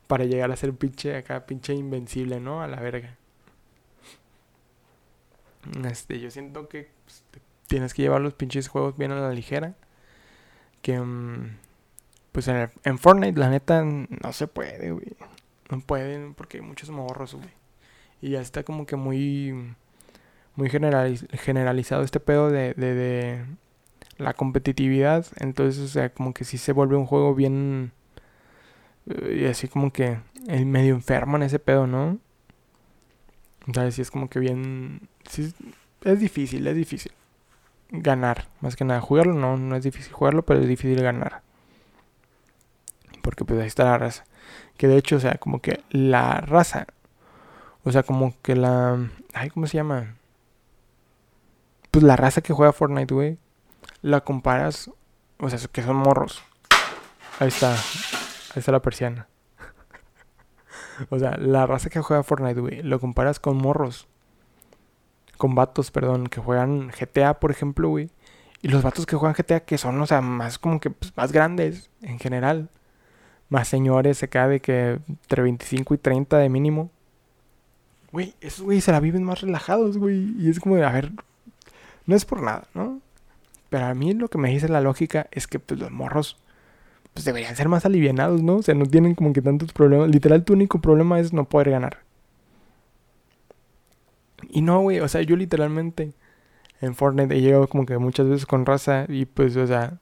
Para llegar a ser pinche acá, pinche invencible, ¿no? A la verga. Este, yo siento que pues, tienes que llevar los pinches juegos bien a la ligera. Que, mm, pues en, en Fortnite, la neta, no se puede, güey. No pueden porque hay muchos morros, güey. Y ya está como que muy, muy generalizado este pedo de, de, de, la competitividad. Entonces, o sea, como que sí se vuelve un juego bien... Y así como que el medio enfermo en ese pedo, ¿no? O sea, sí es como que bien... Es difícil, es difícil. Ganar, más que nada. Jugarlo no, no es difícil jugarlo, pero es difícil ganar. Porque pues ahí está la raza. Que de hecho, o sea, como que la raza o sea, como que la... Ay, ¿cómo se llama? Pues la raza que juega Fortnite, güey. La comparas... O sea, que son morros. Ahí está. Ahí está la persiana. (laughs) o sea, la raza que juega Fortnite, güey. Lo comparas con morros. Con vatos, perdón. Que juegan GTA, por ejemplo, güey. Y los vatos que juegan GTA, que son, o sea, más como que pues, más grandes en general. Más señores, se cae de que entre 25 y 30 de mínimo. Güey, esos güey se la viven más relajados, güey. Y es como de, a ver, no es por nada, ¿no? Pero a mí lo que me dice la lógica es que pues, los morros pues deberían ser más alivianados, ¿no? O sea, no tienen como que tantos problemas. Literal, tu único problema es no poder ganar. Y no, güey, o sea, yo literalmente en Fortnite he llegado como que muchas veces con raza y pues, o sea,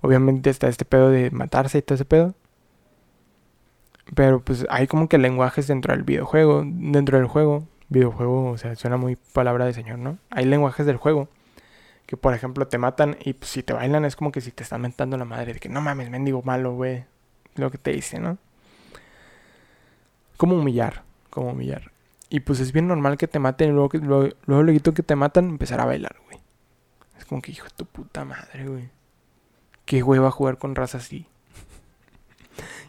obviamente está este pedo de matarse y todo ese pedo. Pero pues hay como que lenguajes dentro del videojuego, dentro del juego, videojuego, o sea, suena muy palabra de señor, ¿no? Hay lenguajes del juego que por ejemplo te matan y pues, si te bailan es como que si te están mentando la madre de que no mames, mendigo malo, güey, lo que te dice, ¿no? Como humillar, como humillar. Y pues es bien normal que te maten y luego, que, luego, luego, que te matan empezar a bailar, güey. Es como que hijo de tu puta madre, güey. Qué güey va a jugar con raza así.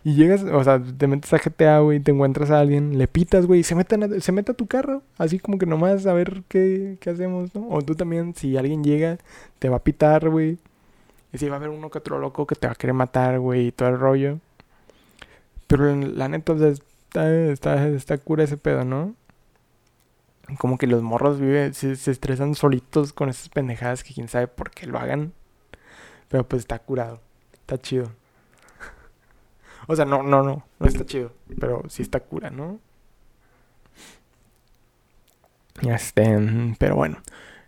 Y llegas, o sea, te metes a GTA, güey, te encuentras a alguien, le pitas, güey, y se mete, a, se mete a tu carro. Así como que nomás a ver qué, qué hacemos, ¿no? O tú también, si alguien llega, te va a pitar, güey. Y si va a haber uno que otro loco que te va a querer matar, güey, y todo el rollo. Pero la neta, o sea, está, está, está cura ese pedo, ¿no? Como que los morros viven, se, se estresan solitos con esas pendejadas que quién sabe por qué lo hagan. Pero pues está curado, está chido. O sea, no, no, no, no está chido, pero sí está cura, ¿no? Este, pero bueno,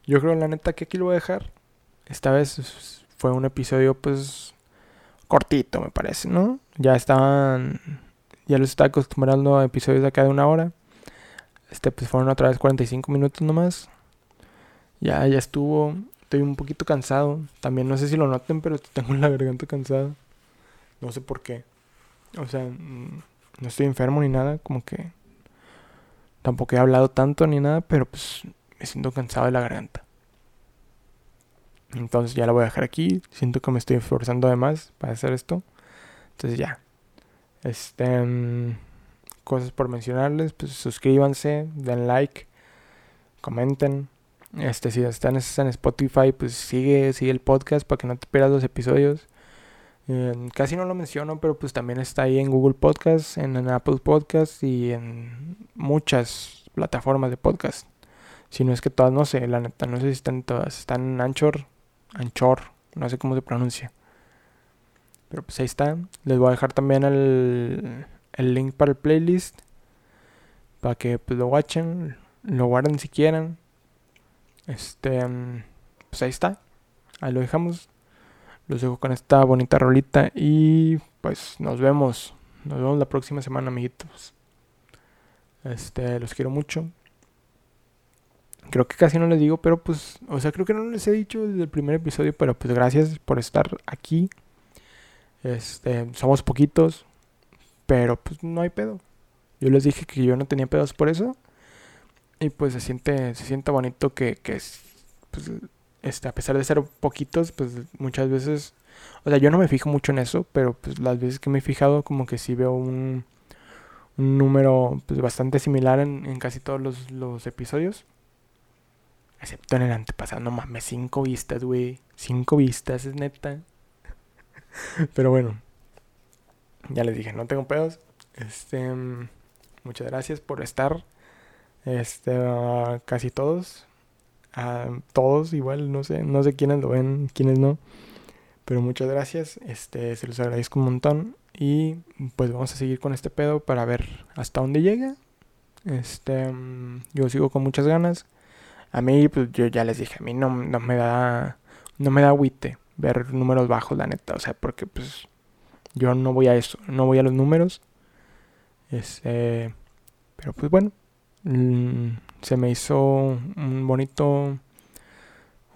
yo creo la neta que aquí lo voy a dejar. Esta vez fue un episodio pues cortito, me parece, ¿no? Ya estaban, ya los estaba acostumbrando a episodios de acá de una hora. Este, pues fueron otra vez 45 minutos nomás. Ya, ya estuvo. Estoy un poquito cansado. También no sé si lo noten, pero tengo la garganta cansada. No sé por qué. O sea, no estoy enfermo ni nada, como que tampoco he hablado tanto ni nada, pero pues me siento cansado de la garganta. Entonces ya la voy a dejar aquí. Siento que me estoy esforzando además para hacer esto. Entonces ya. Este mm, cosas por mencionarles, pues suscríbanse, den like, comenten. Este si están en Spotify, pues sigue sigue el podcast para que no te pierdas los episodios casi no lo menciono, pero pues también está ahí en Google Podcast, en, Apple Podcast y en muchas plataformas de podcast. Si no es que todas, no sé, la neta, no sé si están todas. Están en Anchor, Anchor, no sé cómo se pronuncia. Pero pues ahí está. Les voy a dejar también el, el link para el playlist. Para que pues, lo watchen, lo guarden si quieren. Este, pues ahí está. Ahí lo dejamos. Los dejo con esta bonita rolita y pues nos vemos. Nos vemos la próxima semana, amiguitos. Este, los quiero mucho. Creo que casi no les digo, pero pues, o sea, creo que no les he dicho desde el primer episodio, pero pues gracias por estar aquí. Este, somos poquitos, pero pues no hay pedo. Yo les dije que yo no tenía pedos por eso. Y pues se siente, se siente bonito que, que pues, este, a pesar de ser poquitos, pues muchas veces, o sea, yo no me fijo mucho en eso, pero pues las veces que me he fijado como que sí veo un, un número pues, bastante similar en, casi todos los, los, episodios. Excepto en el antepasado, no mames, cinco vistas, güey. Cinco vistas, es neta. (laughs) pero bueno, ya les dije, no tengo pedos. Este, muchas gracias por estar. Este, uh, casi todos a todos igual, no sé, no sé quiénes lo ven, quiénes no. Pero muchas gracias, este, se los agradezco un montón. Y pues vamos a seguir con este pedo para ver hasta dónde llega. Este, yo sigo con muchas ganas. A mí, pues yo ya les dije, a mí no, no me da, no me da agüite ver números bajos, la neta. O sea, porque pues yo no voy a eso, no voy a los números. Este, pero pues bueno, Mm, se me hizo un bonito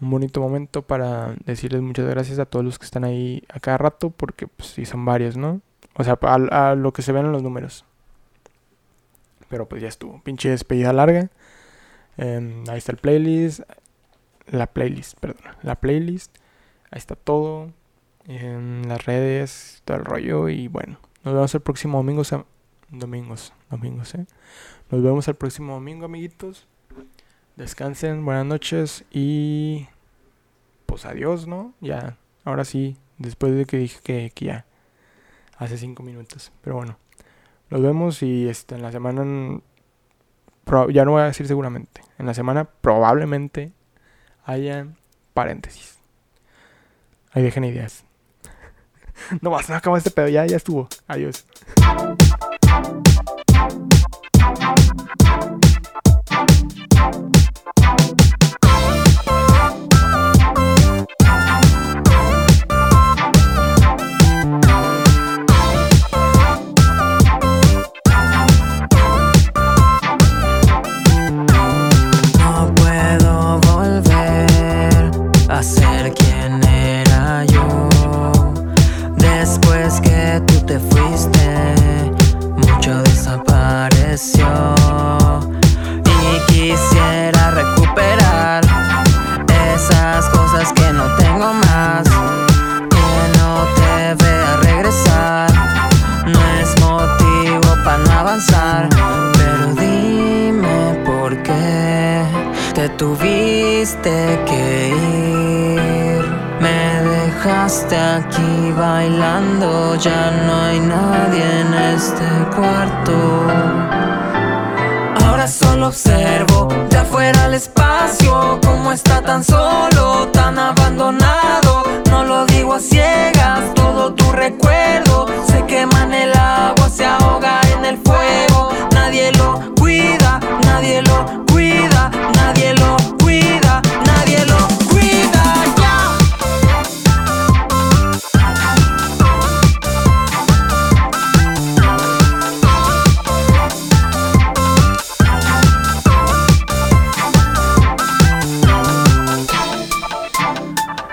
un bonito momento para decirles muchas gracias a todos los que están ahí a cada rato porque pues sí son varios, ¿no? O sea, a, lo que se ven en los números. Pero pues ya estuvo. Pinche despedida larga. Em, ahí está el playlist. La playlist, perdón. La playlist. Ahí está todo. En las redes, todo el rollo. Y bueno, nos vemos el próximo domingo. Domingos, domingos, ¿eh? Nos vemos el próximo domingo, amiguitos. Descansen, buenas noches y pues adiós, ¿no? Ya, ahora sí, después de que dije que, ya, hace cinco minutos. Pero bueno, nos vemos y este, en la semana, ya no voy a decir seguramente, en la semana probablemente haya paréntesis. Ahí dejen ideas. (laughs) no más, no acaba este pedo, ya, ya estuvo. Adiós. Thank you.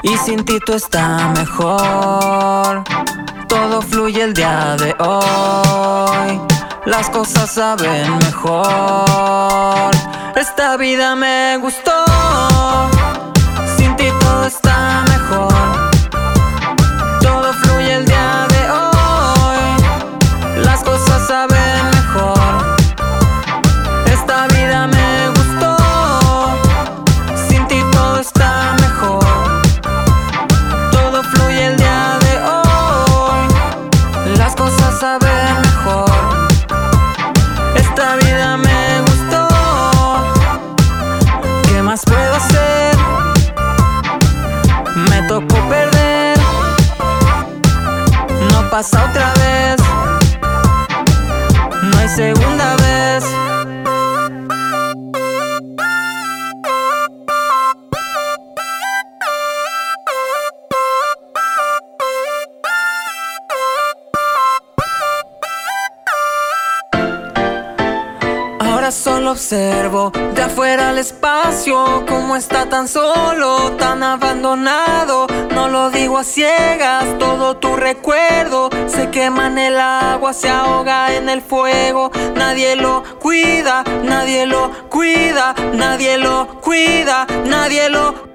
Y sin ti tú está mejor. Todo fluye el día de hoy las cosas saben mejor. Esta vida me gustó, No observo de afuera el espacio, como está tan solo, tan abandonado. No lo digo a ciegas, todo tu recuerdo se quema en el agua, se ahoga en el fuego. Nadie lo cuida, nadie lo cuida, nadie lo cuida, nadie lo